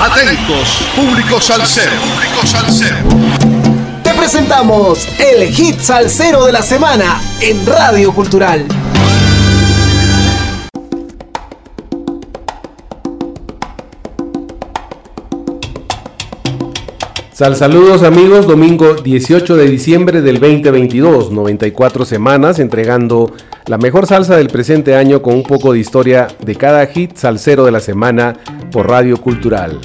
Atentos, público salsero. Público. Te presentamos el hit salsero de la semana en Radio Cultural. Sal saludos amigos, domingo 18 de diciembre del 2022, 94 semanas entregando la mejor salsa del presente año con un poco de historia de cada hit salsero de la semana por Radio Cultural.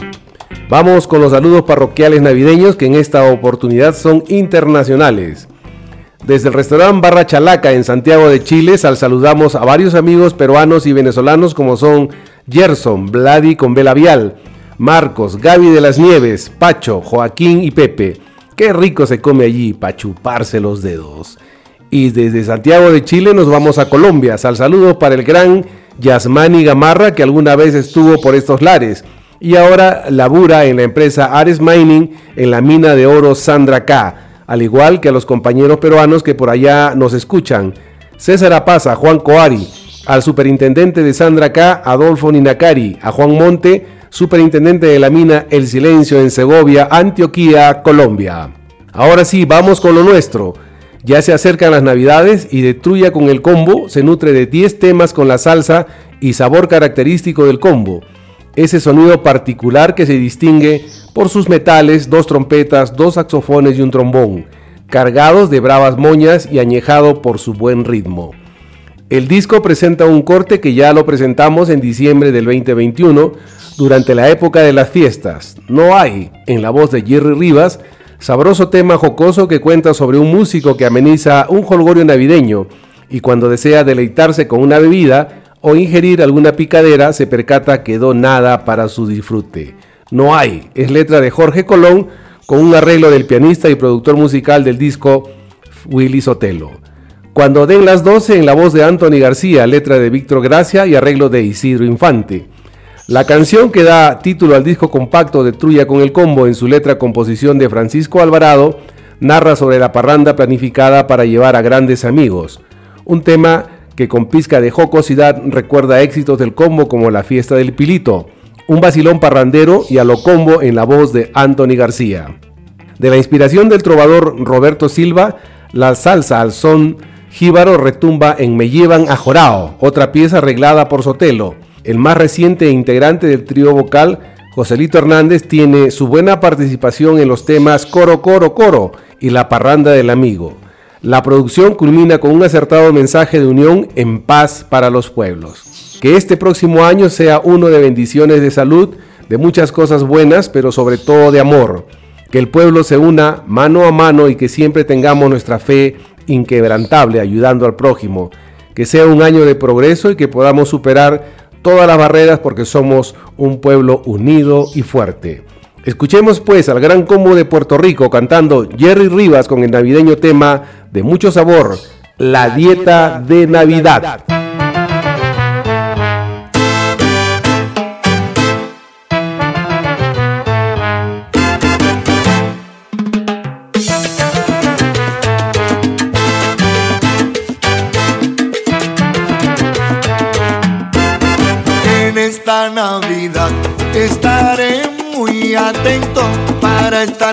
Vamos con los saludos parroquiales navideños que en esta oportunidad son internacionales. Desde el restaurante Barra Chalaca en Santiago de Chile, sal saludamos a varios amigos peruanos y venezolanos como son Gerson, Vladi con Vial, Marcos, Gaby de las Nieves, Pacho, Joaquín y Pepe. Qué rico se come allí para chuparse los dedos. Y desde Santiago de Chile nos vamos a Colombia. Sal saludo para el gran Yasmani Gamarra que alguna vez estuvo por estos lares y ahora labura en la empresa Ares Mining en la mina de oro Sandra K, al igual que a los compañeros peruanos que por allá nos escuchan. César Apaza, Juan Coari, al superintendente de Sandra K, Adolfo Ninacari, a Juan Monte, superintendente de la mina El Silencio en Segovia, Antioquía, Colombia. Ahora sí, vamos con lo nuestro. Ya se acercan las navidades y de Trulla con el combo se nutre de 10 temas con la salsa y sabor característico del combo ese sonido particular que se distingue por sus metales, dos trompetas, dos saxofones y un trombón, cargados de bravas moñas y añejado por su buen ritmo. El disco presenta un corte que ya lo presentamos en diciembre del 2021 durante la época de las fiestas. No hay, en la voz de Jerry Rivas, sabroso tema jocoso que cuenta sobre un músico que ameniza un jolgorio navideño y cuando desea deleitarse con una bebida, o ingerir alguna picadera, se percata que quedó nada para su disfrute. No hay, es letra de Jorge Colón con un arreglo del pianista y productor musical del disco Willy Sotelo. Cuando den las 12 en la voz de Anthony García, letra de Víctor Gracia y arreglo de Isidro Infante. La canción que da título al disco compacto de Trulla con el Combo en su letra composición de Francisco Alvarado narra sobre la parranda planificada para llevar a grandes amigos. Un tema que con pizca de jocosidad recuerda éxitos del combo como La fiesta del pilito, un vacilón parrandero y a lo combo en la voz de Anthony García. De la inspiración del trovador Roberto Silva, la salsa al son jíbaro retumba en Me llevan a Jorao, otra pieza arreglada por Sotelo. El más reciente integrante del trío vocal, Joselito Hernández, tiene su buena participación en los temas Coro, Coro, Coro y La Parranda del Amigo. La producción culmina con un acertado mensaje de unión en paz para los pueblos. Que este próximo año sea uno de bendiciones de salud, de muchas cosas buenas, pero sobre todo de amor. Que el pueblo se una mano a mano y que siempre tengamos nuestra fe inquebrantable ayudando al prójimo. Que sea un año de progreso y que podamos superar todas las barreras porque somos un pueblo unido y fuerte. Escuchemos pues al gran combo de Puerto Rico cantando Jerry Rivas con el navideño tema de mucho sabor, La Dieta de Navidad.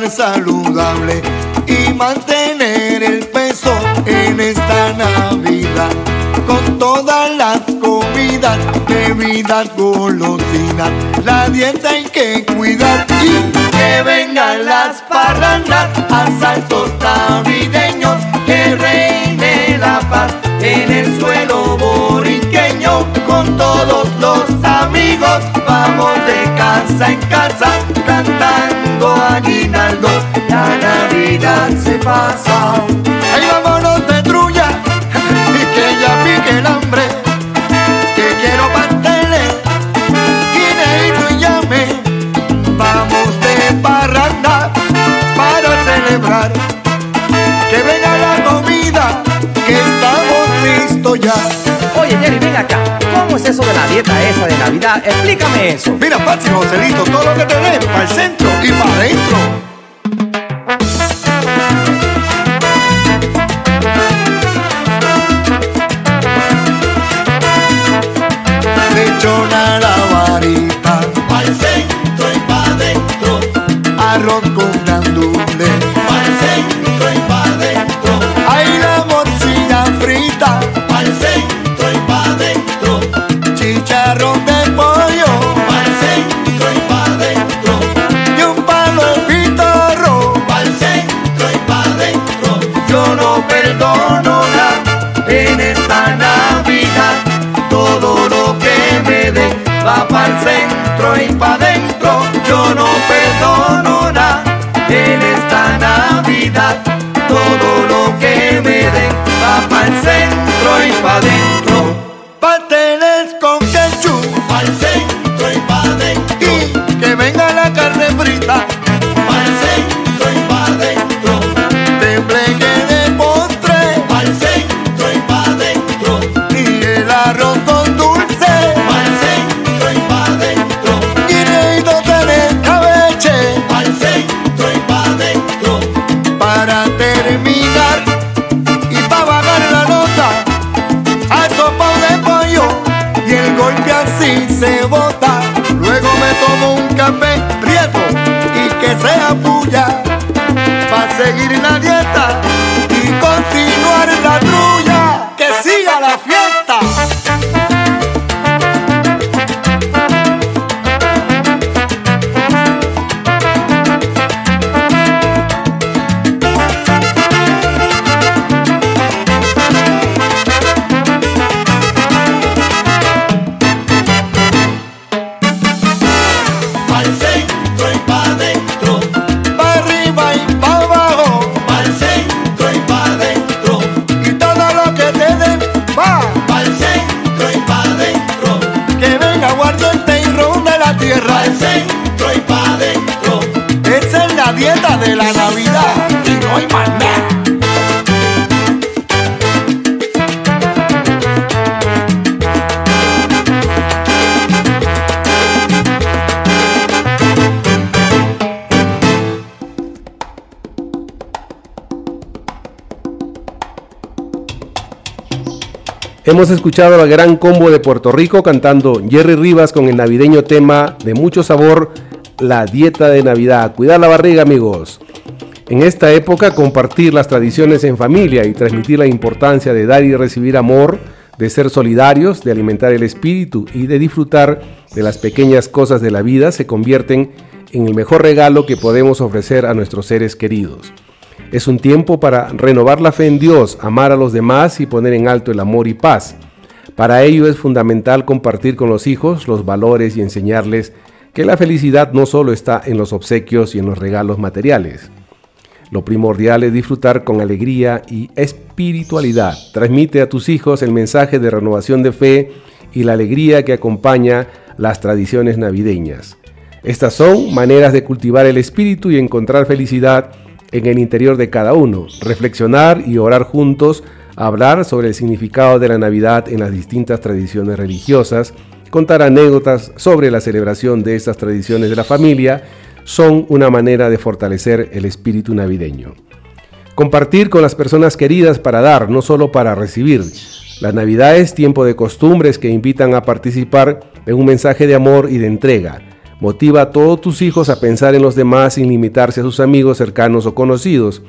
Saludable y mantener el peso en esta Navidad. Con todas las comidas, bebidas, golosinas, la dieta hay que cuidar y que vengan las parrandas, asaltos navideños, que reine la paz en el suelo boriqueño con todos los amigos. Vamos de casa en casa cantando aguinaldo. Pasa. Ahí vámonos de trulla y que ya pique el hambre. Que quiero pasteles, guineíto y llame. Vamos de parranda para celebrar. Que venga la comida, que estamos listos ya. Oye, Jerry, ven acá. ¿Cómo es eso de la dieta esa de Navidad? Explícame eso. Mira, Patsy, Joselito, todo lo que tenés centro y pa' seguir la dieta y continuar la trulla. Que siga la fiesta. De la Navidad y. Hemos escuchado la gran combo de Puerto Rico cantando Jerry Rivas con el navideño tema de mucho sabor, la dieta de Navidad. Cuidar la barriga, amigos. En esta época, compartir las tradiciones en familia y transmitir la importancia de dar y recibir amor, de ser solidarios, de alimentar el espíritu y de disfrutar de las pequeñas cosas de la vida se convierten en el mejor regalo que podemos ofrecer a nuestros seres queridos. Es un tiempo para renovar la fe en Dios, amar a los demás y poner en alto el amor y paz. Para ello es fundamental compartir con los hijos los valores y enseñarles que la felicidad no solo está en los obsequios y en los regalos materiales. Lo primordial es disfrutar con alegría y espiritualidad. Transmite a tus hijos el mensaje de renovación de fe y la alegría que acompaña las tradiciones navideñas. Estas son maneras de cultivar el espíritu y encontrar felicidad en el interior de cada uno, reflexionar y orar juntos, hablar sobre el significado de la Navidad en las distintas tradiciones religiosas, contar anécdotas sobre la celebración de estas tradiciones de la familia, son una manera de fortalecer el espíritu navideño. Compartir con las personas queridas para dar, no solo para recibir. La Navidad es tiempo de costumbres que invitan a participar en un mensaje de amor y de entrega. Motiva a todos tus hijos a pensar en los demás sin limitarse a sus amigos cercanos o conocidos.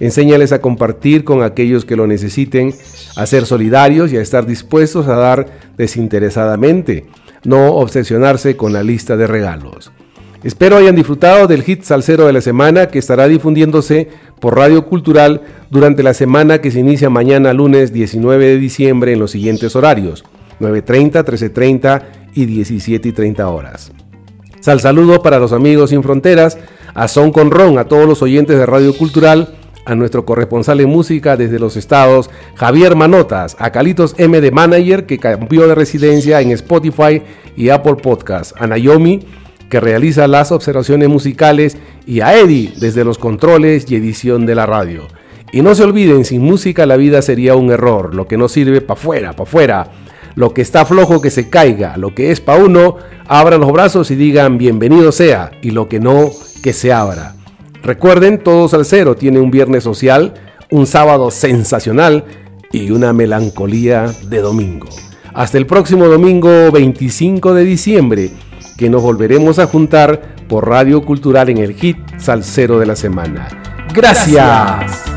Enséñales a compartir con aquellos que lo necesiten, a ser solidarios y a estar dispuestos a dar desinteresadamente, no obsesionarse con la lista de regalos. Espero hayan disfrutado del hit salsero de la semana que estará difundiéndose por Radio Cultural durante la semana que se inicia mañana lunes 19 de diciembre en los siguientes horarios, 9.30, 13.30 y 17.30 horas. Sal saludo para los amigos sin fronteras, a Son con Ron, a todos los oyentes de Radio Cultural, a nuestro corresponsal en música desde los estados, Javier Manotas, a Calitos M de Manager, que cambió de residencia en Spotify y Apple Podcast, a Naomi, que realiza las observaciones musicales, y a Eddie desde los controles y edición de la radio. Y no se olviden, sin música la vida sería un error, lo que no sirve para afuera, para afuera. Lo que está flojo que se caiga, lo que es para uno, abran los brazos y digan bienvenido sea, y lo que no, que se abra. Recuerden, todos al cero tiene un viernes social, un sábado sensacional y una melancolía de domingo. Hasta el próximo domingo 25 de diciembre, que nos volveremos a juntar por Radio Cultural en el hit Salsero de la Semana. Gracias.